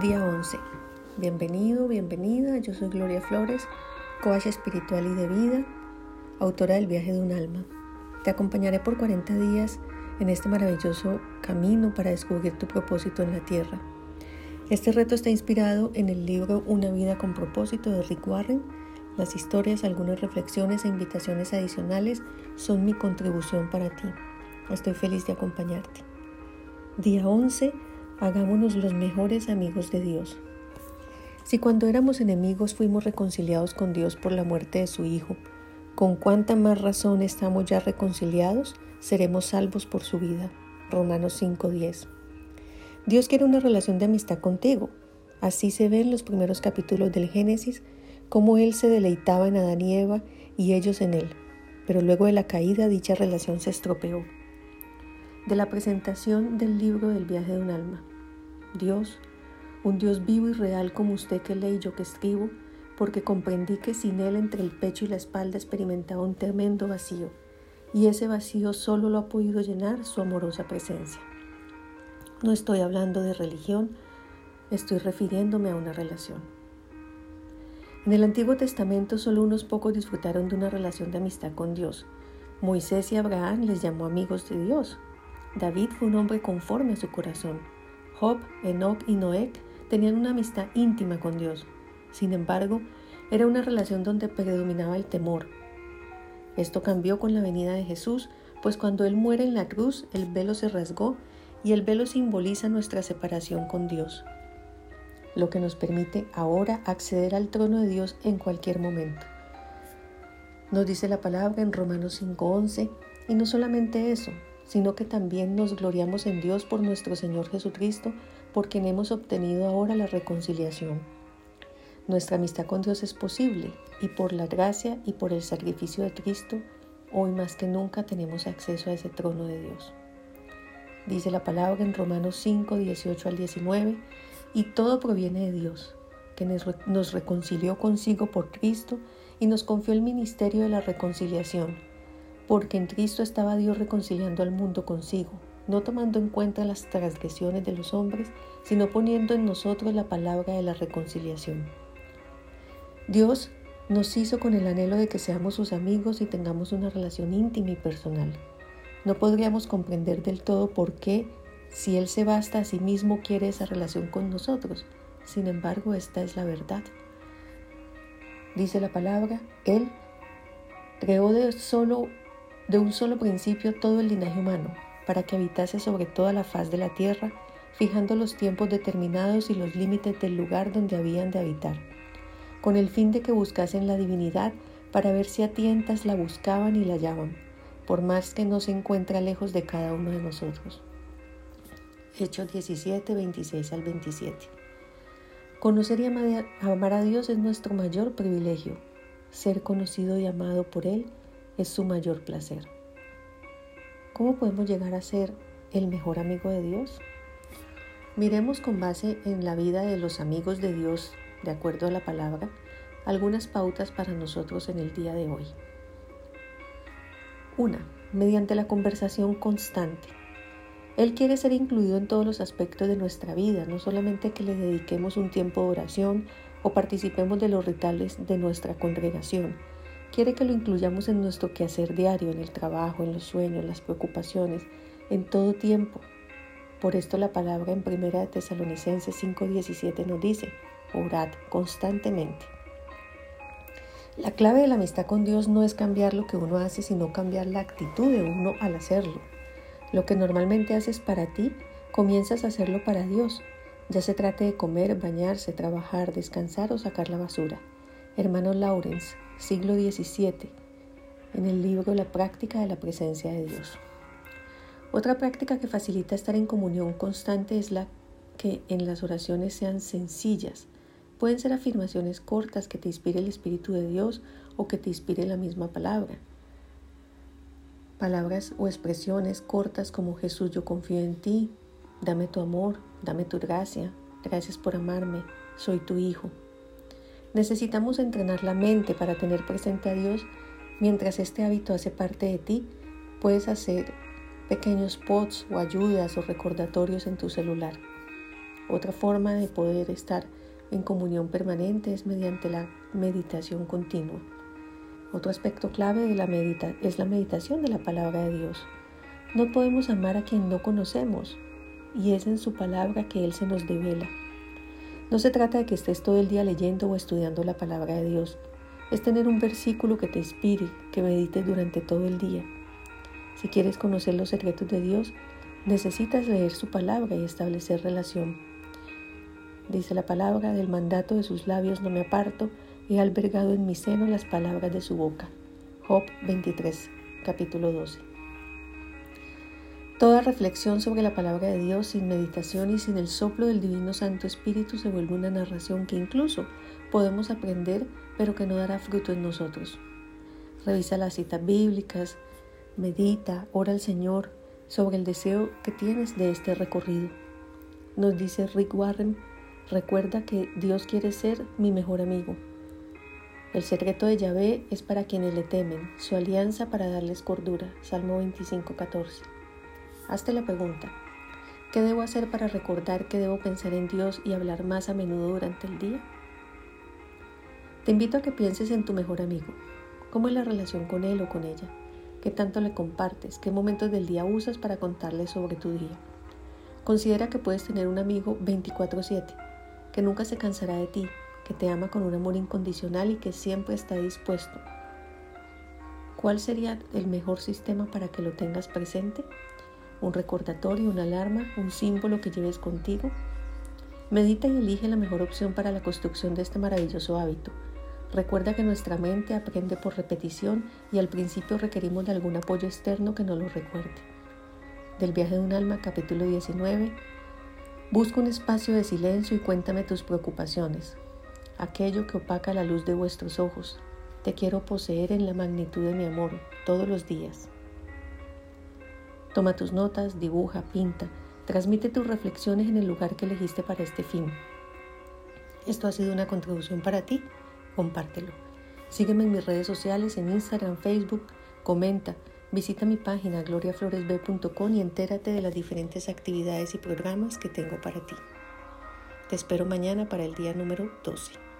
Día 11. Bienvenido, bienvenida. Yo soy Gloria Flores, coach espiritual y de vida, autora del viaje de un alma. Te acompañaré por 40 días en este maravilloso camino para descubrir tu propósito en la tierra. Este reto está inspirado en el libro Una vida con propósito de Rick Warren. Las historias, algunas reflexiones e invitaciones adicionales son mi contribución para ti. Estoy feliz de acompañarte. Día 11 hagámonos los mejores amigos de Dios. Si cuando éramos enemigos fuimos reconciliados con Dios por la muerte de su Hijo, con cuánta más razón estamos ya reconciliados, seremos salvos por su vida. Romanos 5:10. Dios quiere una relación de amistad contigo. Así se ve los primeros capítulos del Génesis, cómo Él se deleitaba en Adán y Eva y ellos en Él. Pero luego de la caída dicha relación se estropeó. De la presentación del libro del viaje de un alma. Dios, un Dios vivo y real como usted que lee y yo que escribo, porque comprendí que sin Él entre el pecho y la espalda experimentaba un tremendo vacío, y ese vacío solo lo ha podido llenar su amorosa presencia. No estoy hablando de religión, estoy refiriéndome a una relación. En el Antiguo Testamento solo unos pocos disfrutaron de una relación de amistad con Dios. Moisés y Abraham les llamó amigos de Dios. David fue un hombre conforme a su corazón. Job, Enoch y Noé tenían una amistad íntima con Dios. Sin embargo, era una relación donde predominaba el temor. Esto cambió con la venida de Jesús, pues cuando Él muere en la cruz, el velo se rasgó y el velo simboliza nuestra separación con Dios, lo que nos permite ahora acceder al trono de Dios en cualquier momento. Nos dice la palabra en Romanos 5:11, y no solamente eso, sino que también nos gloriamos en Dios por nuestro Señor Jesucristo, por quien hemos obtenido ahora la reconciliación. Nuestra amistad con Dios es posible y por la gracia y por el sacrificio de Cristo, hoy más que nunca tenemos acceso a ese trono de Dios. Dice la palabra en Romanos 5, 18 al 19, y todo proviene de Dios, que nos reconcilió consigo por Cristo y nos confió el ministerio de la reconciliación porque en Cristo estaba Dios reconciliando al mundo consigo, no tomando en cuenta las transgresiones de los hombres, sino poniendo en nosotros la palabra de la reconciliación. Dios nos hizo con el anhelo de que seamos sus amigos y tengamos una relación íntima y personal. No podríamos comprender del todo por qué, si Él se basta a sí mismo, quiere esa relación con nosotros. Sin embargo, esta es la verdad. Dice la palabra, Él creó de solo de un solo principio todo el linaje humano, para que habitase sobre toda la faz de la tierra, fijando los tiempos determinados y los límites del lugar donde habían de habitar, con el fin de que buscasen la divinidad para ver si a tientas la buscaban y la hallaban, por más que no se encuentra lejos de cada uno de nosotros. Hechos 17, 26 al 27. Conocer y amar a Dios es nuestro mayor privilegio. Ser conocido y amado por Él es su mayor placer. ¿Cómo podemos llegar a ser el mejor amigo de Dios? Miremos con base en la vida de los amigos de Dios, de acuerdo a la palabra, algunas pautas para nosotros en el día de hoy. Una, mediante la conversación constante. Él quiere ser incluido en todos los aspectos de nuestra vida, no solamente que le dediquemos un tiempo de oración o participemos de los rituales de nuestra congregación, Quiere que lo incluyamos en nuestro quehacer diario, en el trabajo, en los sueños, las preocupaciones, en todo tiempo. Por esto la palabra en 1 de Tesalonicenses 5:17 nos dice, orad constantemente. La clave de la amistad con Dios no es cambiar lo que uno hace, sino cambiar la actitud de uno al hacerlo. Lo que normalmente haces para ti, comienzas a hacerlo para Dios, ya se trate de comer, bañarse, trabajar, descansar o sacar la basura. Hermano Lawrence, siglo XVII, en el libro La práctica de la presencia de Dios. Otra práctica que facilita estar en comunión constante es la que en las oraciones sean sencillas. Pueden ser afirmaciones cortas que te inspire el Espíritu de Dios o que te inspire la misma palabra. Palabras o expresiones cortas como Jesús, yo confío en ti, dame tu amor, dame tu gracia, gracias por amarme, soy tu hijo. Necesitamos entrenar la mente para tener presente a Dios. Mientras este hábito hace parte de ti, puedes hacer pequeños pods o ayudas o recordatorios en tu celular. Otra forma de poder estar en comunión permanente es mediante la meditación continua. Otro aspecto clave de la medita es la meditación de la palabra de Dios. No podemos amar a quien no conocemos y es en su palabra que Él se nos devela. No se trata de que estés todo el día leyendo o estudiando la palabra de Dios. Es tener un versículo que te inspire, que medites durante todo el día. Si quieres conocer los secretos de Dios, necesitas leer su palabra y establecer relación. Dice la palabra, del mandato de sus labios no me aparto, he albergado en mi seno las palabras de su boca. Job 23, capítulo 12. Toda reflexión sobre la palabra de Dios sin meditación y sin el soplo del Divino Santo Espíritu se vuelve una narración que incluso podemos aprender, pero que no dará fruto en nosotros. Revisa las citas bíblicas, medita, ora al Señor sobre el deseo que tienes de este recorrido. Nos dice Rick Warren, recuerda que Dios quiere ser mi mejor amigo. El secreto de Yahvé es para quienes le temen, su alianza para darles cordura. Salmo 25, 14. Hazte la pregunta, ¿qué debo hacer para recordar que debo pensar en Dios y hablar más a menudo durante el día? Te invito a que pienses en tu mejor amigo. ¿Cómo es la relación con él o con ella? ¿Qué tanto le compartes? ¿Qué momentos del día usas para contarle sobre tu día? Considera que puedes tener un amigo 24/7, que nunca se cansará de ti, que te ama con un amor incondicional y que siempre está dispuesto. ¿Cuál sería el mejor sistema para que lo tengas presente? Un recordatorio, una alarma, un símbolo que lleves contigo. Medita y elige la mejor opción para la construcción de este maravilloso hábito. Recuerda que nuestra mente aprende por repetición y al principio requerimos de algún apoyo externo que nos lo recuerde. Del viaje de un alma, capítulo 19. Busca un espacio de silencio y cuéntame tus preocupaciones, aquello que opaca la luz de vuestros ojos. Te quiero poseer en la magnitud de mi amor todos los días. Toma tus notas, dibuja, pinta, transmite tus reflexiones en el lugar que elegiste para este fin. Esto ha sido una contribución para ti, compártelo. Sígueme en mis redes sociales, en Instagram, Facebook, comenta, visita mi página gloriafloresb.com y entérate de las diferentes actividades y programas que tengo para ti. Te espero mañana para el día número 12.